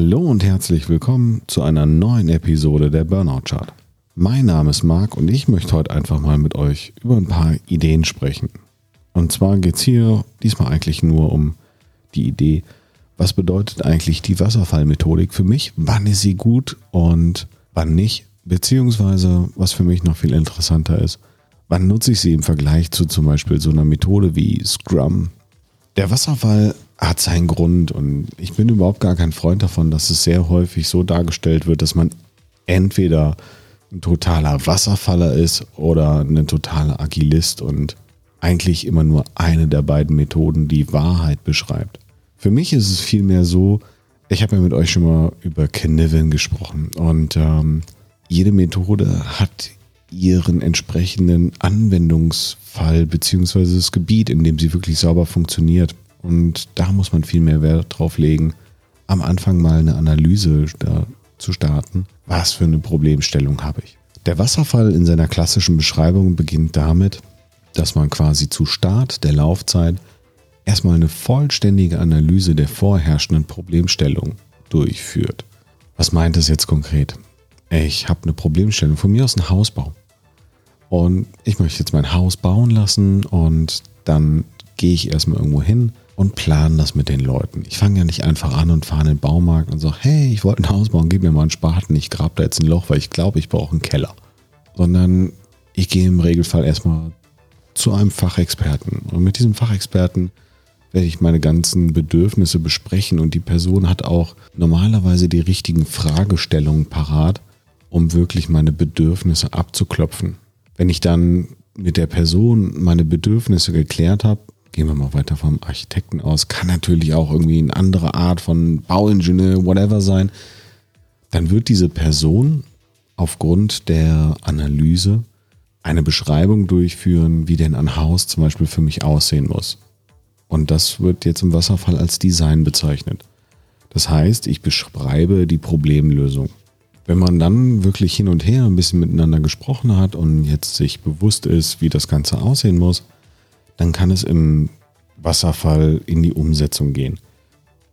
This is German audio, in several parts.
Hallo und herzlich willkommen zu einer neuen Episode der Burnout Chart. Mein Name ist Marc und ich möchte heute einfach mal mit euch über ein paar Ideen sprechen. Und zwar geht es hier diesmal eigentlich nur um die Idee, was bedeutet eigentlich die Wasserfallmethodik für mich, wann ist sie gut und wann nicht, beziehungsweise was für mich noch viel interessanter ist, wann nutze ich sie im Vergleich zu zum Beispiel so einer Methode wie Scrum. Der Wasserfall hat seinen Grund und ich bin überhaupt gar kein Freund davon, dass es sehr häufig so dargestellt wird, dass man entweder ein totaler Wasserfaller ist oder ein totaler Agilist und eigentlich immer nur eine der beiden Methoden die Wahrheit beschreibt. Für mich ist es vielmehr so, ich habe ja mit euch schon mal über Caniven gesprochen und ähm, jede Methode hat ihren entsprechenden Anwendungsfall beziehungsweise das Gebiet, in dem sie wirklich sauber funktioniert. Und da muss man viel mehr Wert drauf legen, am Anfang mal eine Analyse zu starten. Was für eine Problemstellung habe ich? Der Wasserfall in seiner klassischen Beschreibung beginnt damit, dass man quasi zu Start der Laufzeit erstmal eine vollständige Analyse der vorherrschenden Problemstellung durchführt. Was meint das jetzt konkret? Ich habe eine Problemstellung, von mir aus ein Hausbau. Und ich möchte jetzt mein Haus bauen lassen und dann gehe ich erstmal irgendwo hin und plane das mit den Leuten. Ich fange ja nicht einfach an und fahre in den Baumarkt und sage, hey, ich wollte ein Haus bauen, gib mir mal einen Spaten, ich grab da jetzt ein Loch, weil ich glaube, ich brauche einen Keller. Sondern ich gehe im Regelfall erstmal zu einem Fachexperten. Und mit diesem Fachexperten werde ich meine ganzen Bedürfnisse besprechen und die Person hat auch normalerweise die richtigen Fragestellungen parat, um wirklich meine Bedürfnisse abzuklopfen. Wenn ich dann mit der Person meine Bedürfnisse geklärt habe, gehen wir mal weiter vom Architekten aus, kann natürlich auch irgendwie eine andere Art von Bauingenieur, whatever sein, dann wird diese Person aufgrund der Analyse eine Beschreibung durchführen, wie denn ein Haus zum Beispiel für mich aussehen muss. Und das wird jetzt im Wasserfall als Design bezeichnet. Das heißt, ich beschreibe die Problemlösung. Wenn man dann wirklich hin und her ein bisschen miteinander gesprochen hat und jetzt sich bewusst ist, wie das Ganze aussehen muss, dann kann es im Wasserfall in die Umsetzung gehen.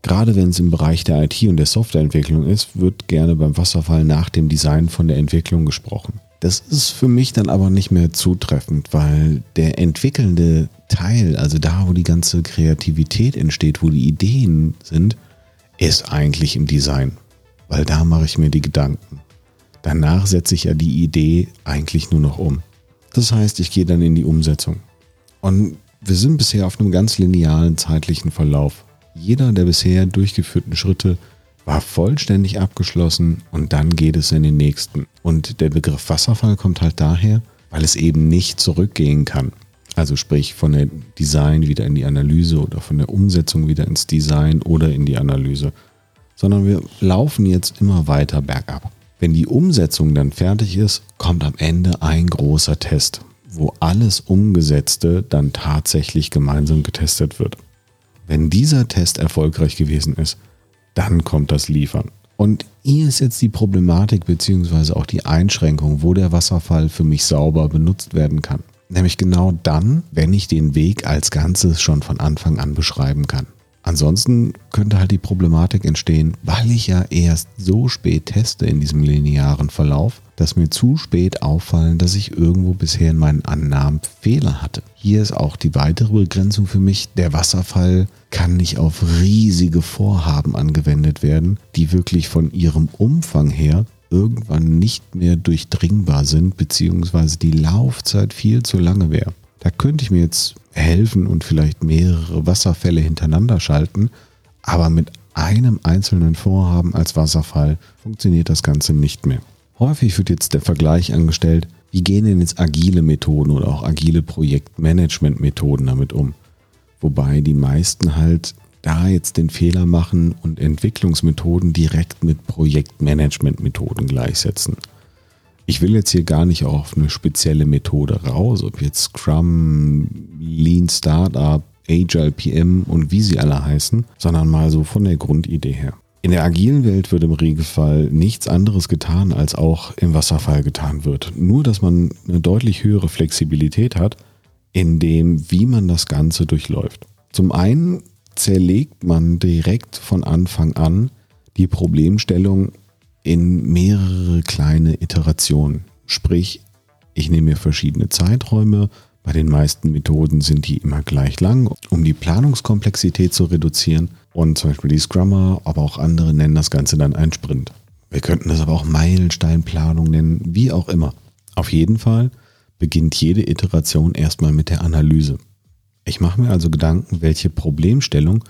Gerade wenn es im Bereich der IT und der Softwareentwicklung ist, wird gerne beim Wasserfall nach dem Design von der Entwicklung gesprochen. Das ist für mich dann aber nicht mehr zutreffend, weil der entwickelnde Teil, also da, wo die ganze Kreativität entsteht, wo die Ideen sind, ist eigentlich im Design weil da mache ich mir die Gedanken. Danach setze ich ja die Idee eigentlich nur noch um. Das heißt, ich gehe dann in die Umsetzung. Und wir sind bisher auf einem ganz linearen zeitlichen Verlauf. Jeder der bisher durchgeführten Schritte war vollständig abgeschlossen und dann geht es in den nächsten. Und der Begriff Wasserfall kommt halt daher, weil es eben nicht zurückgehen kann. Also sprich von der Design wieder in die Analyse oder von der Umsetzung wieder ins Design oder in die Analyse, sondern wir laufen jetzt immer weiter bergab. Wenn die Umsetzung dann fertig ist, kommt am Ende ein großer Test, wo alles Umgesetzte dann tatsächlich gemeinsam getestet wird. Wenn dieser Test erfolgreich gewesen ist, dann kommt das Liefern. Und hier ist jetzt die Problematik bzw. auch die Einschränkung, wo der Wasserfall für mich sauber benutzt werden kann. Nämlich genau dann, wenn ich den Weg als Ganzes schon von Anfang an beschreiben kann. Ansonsten könnte halt die Problematik entstehen, weil ich ja erst so spät teste in diesem linearen Verlauf, dass mir zu spät auffallen, dass ich irgendwo bisher in meinen Annahmen Fehler hatte. Hier ist auch die weitere Begrenzung für mich, der Wasserfall kann nicht auf riesige Vorhaben angewendet werden, die wirklich von ihrem Umfang her irgendwann nicht mehr durchdringbar sind, beziehungsweise die Laufzeit viel zu lange wäre. Da könnte ich mir jetzt helfen und vielleicht mehrere Wasserfälle hintereinander schalten, aber mit einem einzelnen Vorhaben als Wasserfall funktioniert das Ganze nicht mehr. Häufig wird jetzt der Vergleich angestellt, wie gehen denn jetzt agile Methoden oder auch agile Projektmanagement-Methoden damit um? Wobei die meisten halt da jetzt den Fehler machen und Entwicklungsmethoden direkt mit Projektmanagement-Methoden gleichsetzen. Ich will jetzt hier gar nicht auf eine spezielle Methode raus, ob jetzt Scrum, Lean Startup, Agile PM und wie sie alle heißen, sondern mal so von der Grundidee her. In der agilen Welt wird im Regelfall nichts anderes getan, als auch im Wasserfall getan wird. Nur, dass man eine deutlich höhere Flexibilität hat, in dem, wie man das Ganze durchläuft. Zum einen zerlegt man direkt von Anfang an die Problemstellung in mehrere kleine Iterationen. Sprich, ich nehme mir verschiedene Zeiträume. Bei den meisten Methoden sind die immer gleich lang, um die Planungskomplexität zu reduzieren. Und zum Beispiel die Scrummer, aber auch andere nennen das Ganze dann ein Sprint. Wir könnten das aber auch Meilensteinplanung nennen, wie auch immer. Auf jeden Fall beginnt jede Iteration erstmal mit der Analyse. Ich mache mir also Gedanken, welche Problemstellung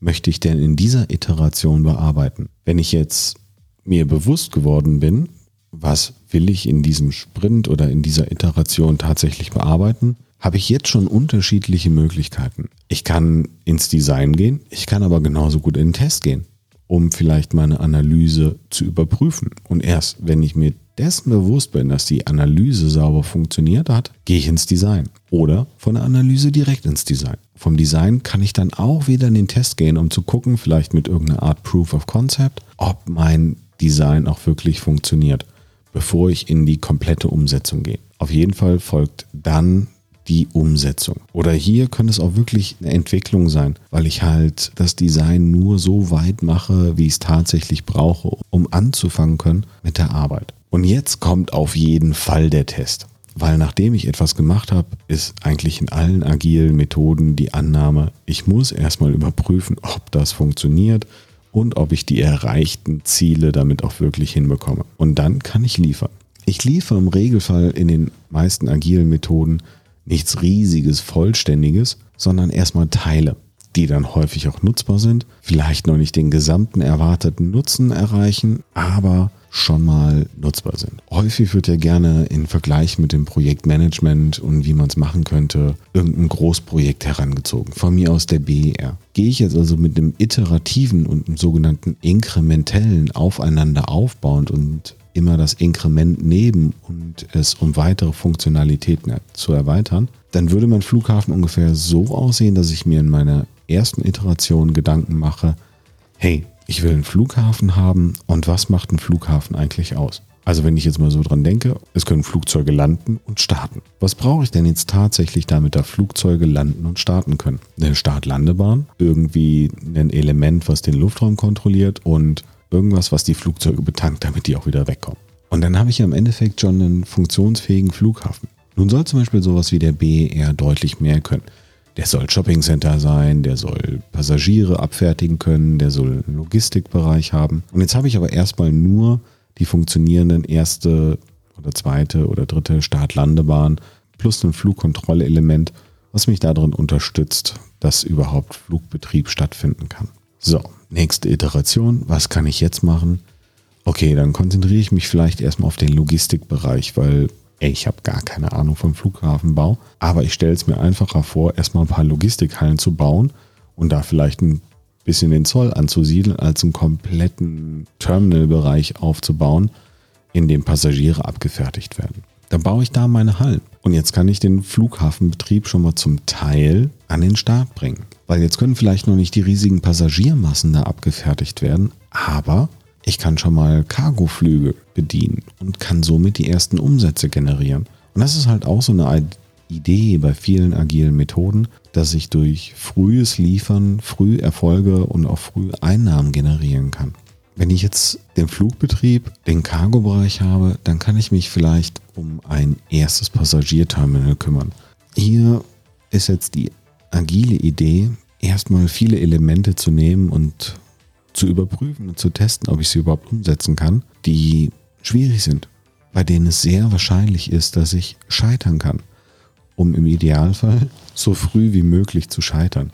möchte ich denn in dieser Iteration bearbeiten. Wenn ich jetzt mir bewusst geworden bin, was will ich in diesem Sprint oder in dieser Iteration tatsächlich bearbeiten, habe ich jetzt schon unterschiedliche Möglichkeiten. Ich kann ins Design gehen, ich kann aber genauso gut in den Test gehen, um vielleicht meine Analyse zu überprüfen. Und erst wenn ich mir dessen bewusst bin, dass die Analyse sauber funktioniert hat, gehe ich ins Design. Oder von der Analyse direkt ins Design. Vom Design kann ich dann auch wieder in den Test gehen, um zu gucken, vielleicht mit irgendeiner Art Proof of Concept, ob mein Design auch wirklich funktioniert, bevor ich in die komplette Umsetzung gehe. Auf jeden Fall folgt dann die Umsetzung. Oder hier könnte es auch wirklich eine Entwicklung sein, weil ich halt das Design nur so weit mache, wie ich es tatsächlich brauche, um anzufangen können mit der Arbeit. Und jetzt kommt auf jeden Fall der Test. Weil nachdem ich etwas gemacht habe, ist eigentlich in allen agilen Methoden die Annahme, ich muss erstmal überprüfen, ob das funktioniert, und ob ich die erreichten Ziele damit auch wirklich hinbekomme. Und dann kann ich liefern. Ich liefere im Regelfall in den meisten agilen Methoden nichts riesiges, vollständiges, sondern erstmal Teile, die dann häufig auch nutzbar sind, vielleicht noch nicht den gesamten erwarteten Nutzen erreichen, aber schon mal nutzbar sind. Häufig wird ja gerne in Vergleich mit dem Projektmanagement und wie man es machen könnte, irgendein Großprojekt herangezogen. Von mir aus der BER. Gehe ich jetzt also mit einem iterativen und einem sogenannten inkrementellen aufeinander aufbauend und immer das Inkrement neben und es um weitere Funktionalitäten zu erweitern, dann würde mein Flughafen ungefähr so aussehen, dass ich mir in meiner ersten Iteration Gedanken mache, hey, ich will einen Flughafen haben und was macht ein Flughafen eigentlich aus? Also wenn ich jetzt mal so dran denke, es können Flugzeuge landen und starten. Was brauche ich denn jetzt tatsächlich, damit da Flugzeuge landen und starten können? Eine Start-Landebahn, irgendwie ein Element, was den Luftraum kontrolliert und irgendwas, was die Flugzeuge betankt, damit die auch wieder wegkommen. Und dann habe ich ja im Endeffekt schon einen funktionsfähigen Flughafen. Nun soll zum Beispiel sowas wie der BER deutlich mehr können. Der soll Shoppingcenter sein, der soll Passagiere abfertigen können, der soll einen Logistikbereich haben. Und jetzt habe ich aber erstmal nur die funktionierenden erste oder zweite oder dritte Start-Landebahn plus ein Flugkontrollelement, was mich darin unterstützt, dass überhaupt Flugbetrieb stattfinden kann. So, nächste Iteration. Was kann ich jetzt machen? Okay, dann konzentriere ich mich vielleicht erstmal auf den Logistikbereich, weil ey, ich habe gar keine Ahnung vom Flughafenbau, aber ich stelle es mir einfacher vor, erstmal ein paar Logistikhallen zu bauen und da vielleicht ein bisschen den Zoll anzusiedeln, als einen kompletten Terminalbereich aufzubauen, in dem Passagiere abgefertigt werden. Dann baue ich da meine Hallen. Und jetzt kann ich den Flughafenbetrieb schon mal zum Teil an den Start bringen. Weil jetzt können vielleicht noch nicht die riesigen Passagiermassen da abgefertigt werden, aber ich kann schon mal Cargoflüge bedienen und kann somit die ersten Umsätze generieren. Und das ist halt auch so eine Idee bei vielen agilen Methoden, dass ich durch frühes Liefern früh Erfolge und auch früh Einnahmen generieren kann. Wenn ich jetzt den Flugbetrieb, den Cargo-Bereich habe, dann kann ich mich vielleicht um ein erstes Passagierterminal kümmern. Hier ist jetzt die agile Idee, erstmal viele Elemente zu nehmen und zu überprüfen und zu testen, ob ich sie überhaupt umsetzen kann, die schwierig sind, bei denen es sehr wahrscheinlich ist, dass ich scheitern kann, um im Idealfall so früh wie möglich zu scheitern.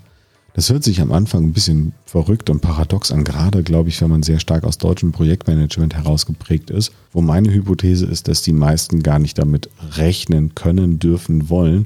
Das hört sich am Anfang ein bisschen verrückt und paradox an, gerade glaube ich, wenn man sehr stark aus deutschem Projektmanagement herausgeprägt ist, wo meine Hypothese ist, dass die meisten gar nicht damit rechnen können, dürfen, wollen,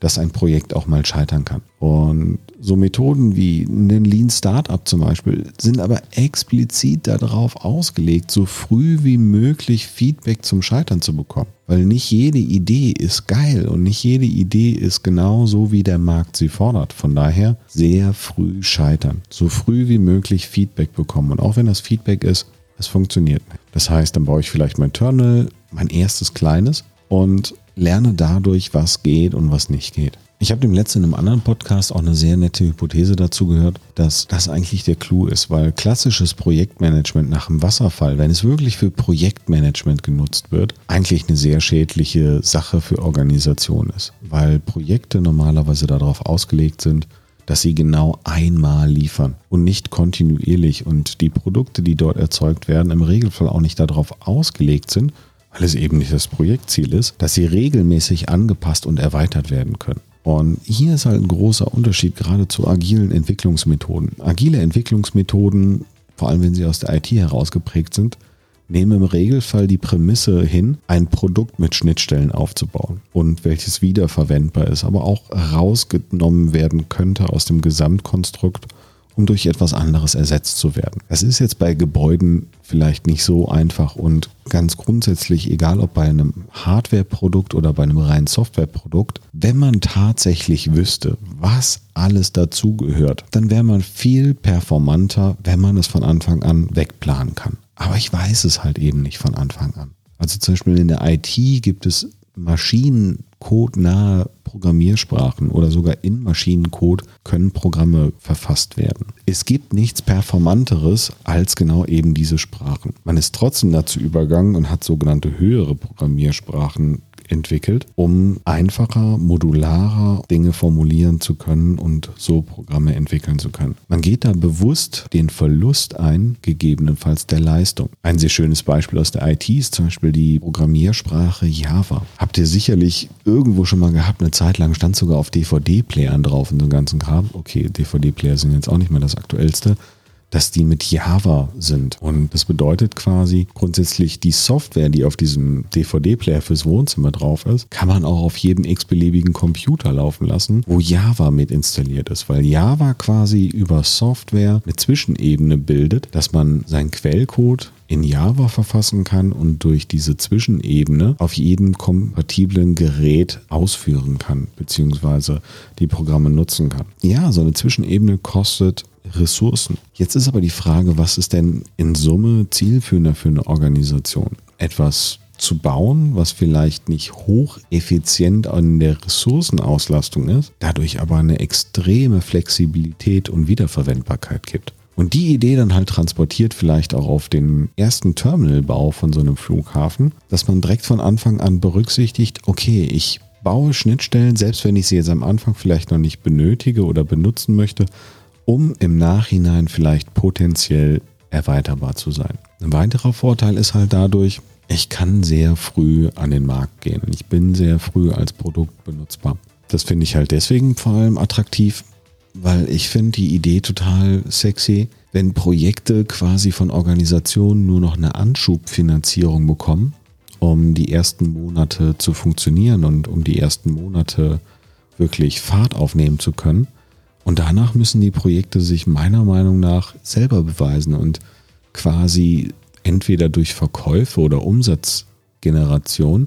dass ein Projekt auch mal scheitern kann. Und so Methoden wie ein Lean Startup zum Beispiel sind aber explizit darauf ausgelegt, so früh wie möglich Feedback zum Scheitern zu bekommen. Weil nicht jede Idee ist geil und nicht jede Idee ist genau so, wie der Markt sie fordert. Von daher sehr früh scheitern. So früh wie möglich Feedback bekommen. Und auch wenn das Feedback ist, es funktioniert nicht. Das heißt, dann baue ich vielleicht mein Terminal, mein erstes kleines und lerne dadurch, was geht und was nicht geht. Ich habe dem letzten in einem anderen Podcast auch eine sehr nette Hypothese dazu gehört, dass das eigentlich der Clou ist, weil klassisches Projektmanagement nach dem Wasserfall, wenn es wirklich für Projektmanagement genutzt wird, eigentlich eine sehr schädliche Sache für Organisationen ist, weil Projekte normalerweise darauf ausgelegt sind, dass sie genau einmal liefern und nicht kontinuierlich und die Produkte, die dort erzeugt werden, im Regelfall auch nicht darauf ausgelegt sind, weil es eben nicht das Projektziel ist, dass sie regelmäßig angepasst und erweitert werden können. Und hier ist halt ein großer Unterschied gerade zu agilen Entwicklungsmethoden. Agile Entwicklungsmethoden, vor allem wenn sie aus der IT herausgeprägt sind, nehmen im Regelfall die Prämisse hin, ein Produkt mit Schnittstellen aufzubauen und welches wiederverwendbar ist, aber auch rausgenommen werden könnte aus dem Gesamtkonstrukt um durch etwas anderes ersetzt zu werden. Das ist jetzt bei Gebäuden vielleicht nicht so einfach und ganz grundsätzlich, egal ob bei einem Hardware-Produkt oder bei einem reinen Software-Produkt, wenn man tatsächlich wüsste, was alles dazugehört, dann wäre man viel performanter, wenn man es von Anfang an wegplanen kann. Aber ich weiß es halt eben nicht von Anfang an. Also zum Beispiel in der IT gibt es Maschinencode-nahe Programmiersprachen oder sogar in Maschinencode können Programme verfasst werden. Es gibt nichts Performanteres als genau eben diese Sprachen. Man ist trotzdem dazu übergangen und hat sogenannte höhere Programmiersprachen entwickelt, um einfacher, modularer Dinge formulieren zu können und so Programme entwickeln zu können. Man geht da bewusst den Verlust ein, gegebenenfalls der Leistung. Ein sehr schönes Beispiel aus der IT ist zum Beispiel die Programmiersprache Java. Habt ihr sicherlich irgendwo schon mal gehabt, eine Zeit lang stand sogar auf DVD-Playern drauf und so ganzen Kram. Okay, DVD-Player sind jetzt auch nicht mehr das aktuellste dass die mit Java sind. Und das bedeutet quasi grundsätzlich die Software, die auf diesem DVD-Player fürs Wohnzimmer drauf ist, kann man auch auf jedem x-beliebigen Computer laufen lassen, wo Java mit installiert ist, weil Java quasi über Software eine Zwischenebene bildet, dass man seinen Quellcode in Java verfassen kann und durch diese Zwischenebene auf jedem kompatiblen Gerät ausführen kann, beziehungsweise die Programme nutzen kann. Ja, so eine Zwischenebene kostet Ressourcen. Jetzt ist aber die Frage, was ist denn in Summe zielführender für eine Organisation? Etwas zu bauen, was vielleicht nicht hocheffizient an der Ressourcenauslastung ist, dadurch aber eine extreme Flexibilität und Wiederverwendbarkeit gibt. Und die Idee dann halt transportiert vielleicht auch auf den ersten Terminalbau von so einem Flughafen, dass man direkt von Anfang an berücksichtigt, okay, ich baue Schnittstellen, selbst wenn ich sie jetzt am Anfang vielleicht noch nicht benötige oder benutzen möchte, um im Nachhinein vielleicht potenziell erweiterbar zu sein. Ein weiterer Vorteil ist halt dadurch, ich kann sehr früh an den Markt gehen. Ich bin sehr früh als Produkt benutzbar. Das finde ich halt deswegen vor allem attraktiv, weil ich finde die Idee total sexy, wenn Projekte quasi von Organisationen nur noch eine Anschubfinanzierung bekommen, um die ersten Monate zu funktionieren und um die ersten Monate wirklich Fahrt aufnehmen zu können und danach müssen die Projekte sich meiner Meinung nach selber beweisen und quasi entweder durch Verkäufe oder Umsatzgeneration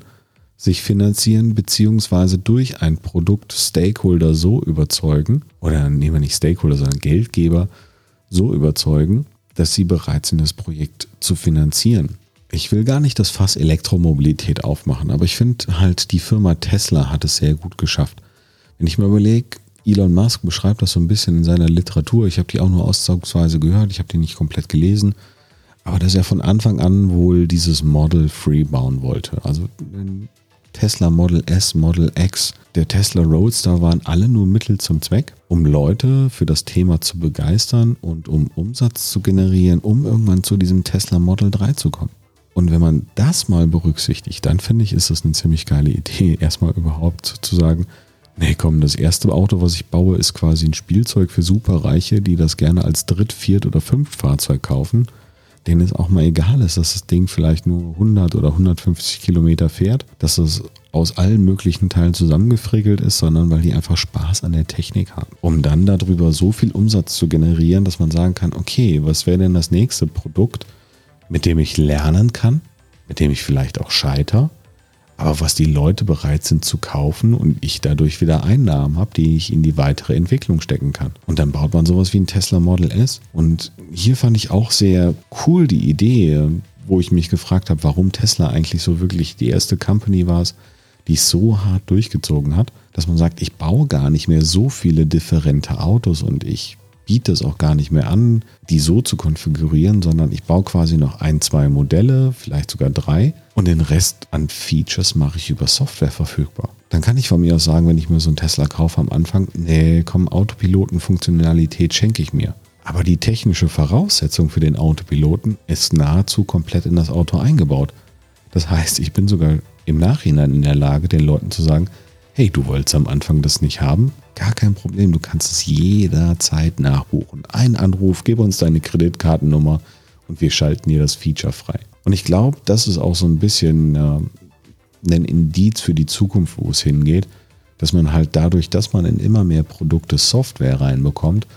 sich finanzieren, beziehungsweise durch ein Produkt Stakeholder so überzeugen, oder nehmen wir nicht Stakeholder, sondern Geldgeber so überzeugen, dass sie bereit sind, das Projekt zu finanzieren. Ich will gar nicht das Fass Elektromobilität aufmachen, aber ich finde halt, die Firma Tesla hat es sehr gut geschafft. Wenn ich mir überlege, Elon Musk beschreibt das so ein bisschen in seiner Literatur. Ich habe die auch nur auszugsweise gehört, ich habe die nicht komplett gelesen. Aber dass er von Anfang an wohl dieses Model Free bauen wollte. Also Tesla Model S, Model X, der Tesla Roadster waren alle nur Mittel zum Zweck, um Leute für das Thema zu begeistern und um Umsatz zu generieren, um irgendwann zu diesem Tesla Model 3 zu kommen. Und wenn man das mal berücksichtigt, dann finde ich, ist das eine ziemlich geile Idee, erstmal überhaupt zu sagen, Nee, komm, das erste Auto, was ich baue, ist quasi ein Spielzeug für Superreiche, die das gerne als Dritt-, Viert- oder Fünftfahrzeug kaufen. Denen es auch mal egal ist, dass das Ding vielleicht nur 100 oder 150 Kilometer fährt, dass es aus allen möglichen Teilen zusammengefrickelt ist, sondern weil die einfach Spaß an der Technik haben. Um dann darüber so viel Umsatz zu generieren, dass man sagen kann, okay, was wäre denn das nächste Produkt, mit dem ich lernen kann, mit dem ich vielleicht auch scheiter, aber was die Leute bereit sind zu kaufen und ich dadurch wieder Einnahmen habe, die ich in die weitere Entwicklung stecken kann. Und dann baut man sowas wie ein Tesla Model S. Und hier fand ich auch sehr cool die Idee, wo ich mich gefragt habe, warum Tesla eigentlich so wirklich die erste Company war, die es so hart durchgezogen hat, dass man sagt, ich baue gar nicht mehr so viele differente Autos und ich biete es auch gar nicht mehr an, die so zu konfigurieren, sondern ich baue quasi noch ein, zwei Modelle, vielleicht sogar drei und den Rest an Features mache ich über Software verfügbar. Dann kann ich von mir aus sagen, wenn ich mir so einen Tesla kaufe am Anfang, nee, komm, Autopiloten-Funktionalität schenke ich mir. Aber die technische Voraussetzung für den Autopiloten ist nahezu komplett in das Auto eingebaut. Das heißt, ich bin sogar im Nachhinein in der Lage, den Leuten zu sagen, hey, du wolltest am Anfang das nicht haben? Gar kein Problem, du kannst es jederzeit nachbuchen. Ein Anruf, gib uns deine Kreditkartennummer und wir schalten dir das Feature frei. Und ich glaube, das ist auch so ein bisschen äh, ein Indiz für die Zukunft, wo es hingeht, dass man halt dadurch, dass man in immer mehr Produkte Software reinbekommt,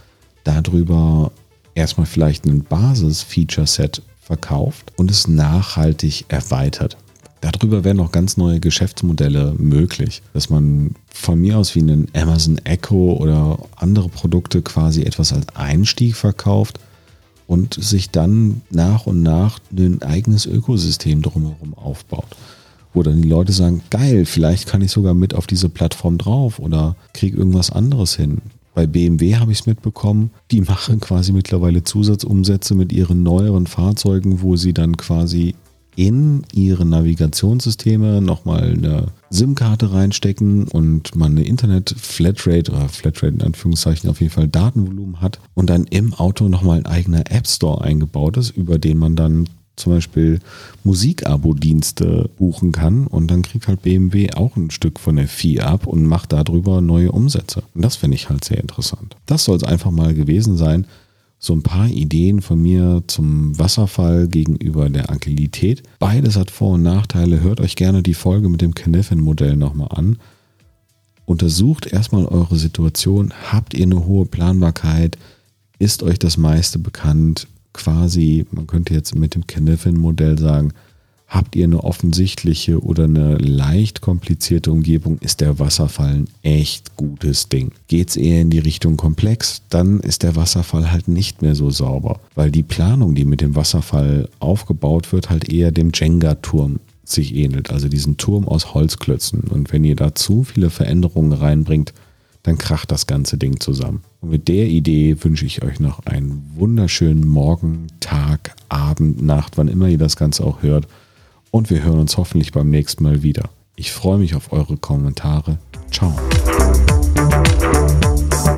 darüber erstmal vielleicht ein Basis-Feature-Set verkauft und es nachhaltig erweitert. Darüber wären noch ganz neue Geschäftsmodelle möglich, dass man von mir aus wie einen Amazon Echo oder andere Produkte quasi etwas als Einstieg verkauft und sich dann nach und nach ein eigenes Ökosystem drumherum aufbaut. Wo dann die Leute sagen, geil, vielleicht kann ich sogar mit auf diese Plattform drauf oder kriege irgendwas anderes hin. Bei BMW habe ich es mitbekommen, die machen quasi mittlerweile Zusatzumsätze mit ihren neueren Fahrzeugen, wo sie dann quasi in ihre Navigationssysteme nochmal eine SIM-Karte reinstecken und man eine Internet-Flatrate oder Flatrate in Anführungszeichen auf jeden Fall Datenvolumen hat und dann im Auto nochmal ein eigener App Store eingebaut ist, über den man dann zum Beispiel Musikabo-Dienste buchen kann und dann kriegt halt BMW auch ein Stück von der Fee ab und macht darüber neue Umsätze. Und das finde ich halt sehr interessant. Das soll es einfach mal gewesen sein so ein paar Ideen von mir zum Wasserfall gegenüber der Agilität. Beides hat Vor- und Nachteile. Hört euch gerne die Folge mit dem Kniffin-Modell nochmal an. Untersucht erstmal eure Situation. Habt ihr eine hohe Planbarkeit? Ist euch das meiste bekannt? Quasi, man könnte jetzt mit dem Kniffin-Modell sagen, Habt ihr eine offensichtliche oder eine leicht komplizierte Umgebung, ist der Wasserfall ein echt gutes Ding. Geht es eher in die Richtung komplex, dann ist der Wasserfall halt nicht mehr so sauber, weil die Planung, die mit dem Wasserfall aufgebaut wird, halt eher dem Jenga-Turm sich ähnelt, also diesen Turm aus Holzklötzen. Und wenn ihr da zu viele Veränderungen reinbringt, dann kracht das ganze Ding zusammen. Und mit der Idee wünsche ich euch noch einen wunderschönen Morgen, Tag, Abend, Nacht, wann immer ihr das Ganze auch hört und wir hören uns hoffentlich beim nächsten Mal wieder. Ich freue mich auf eure Kommentare. Ciao.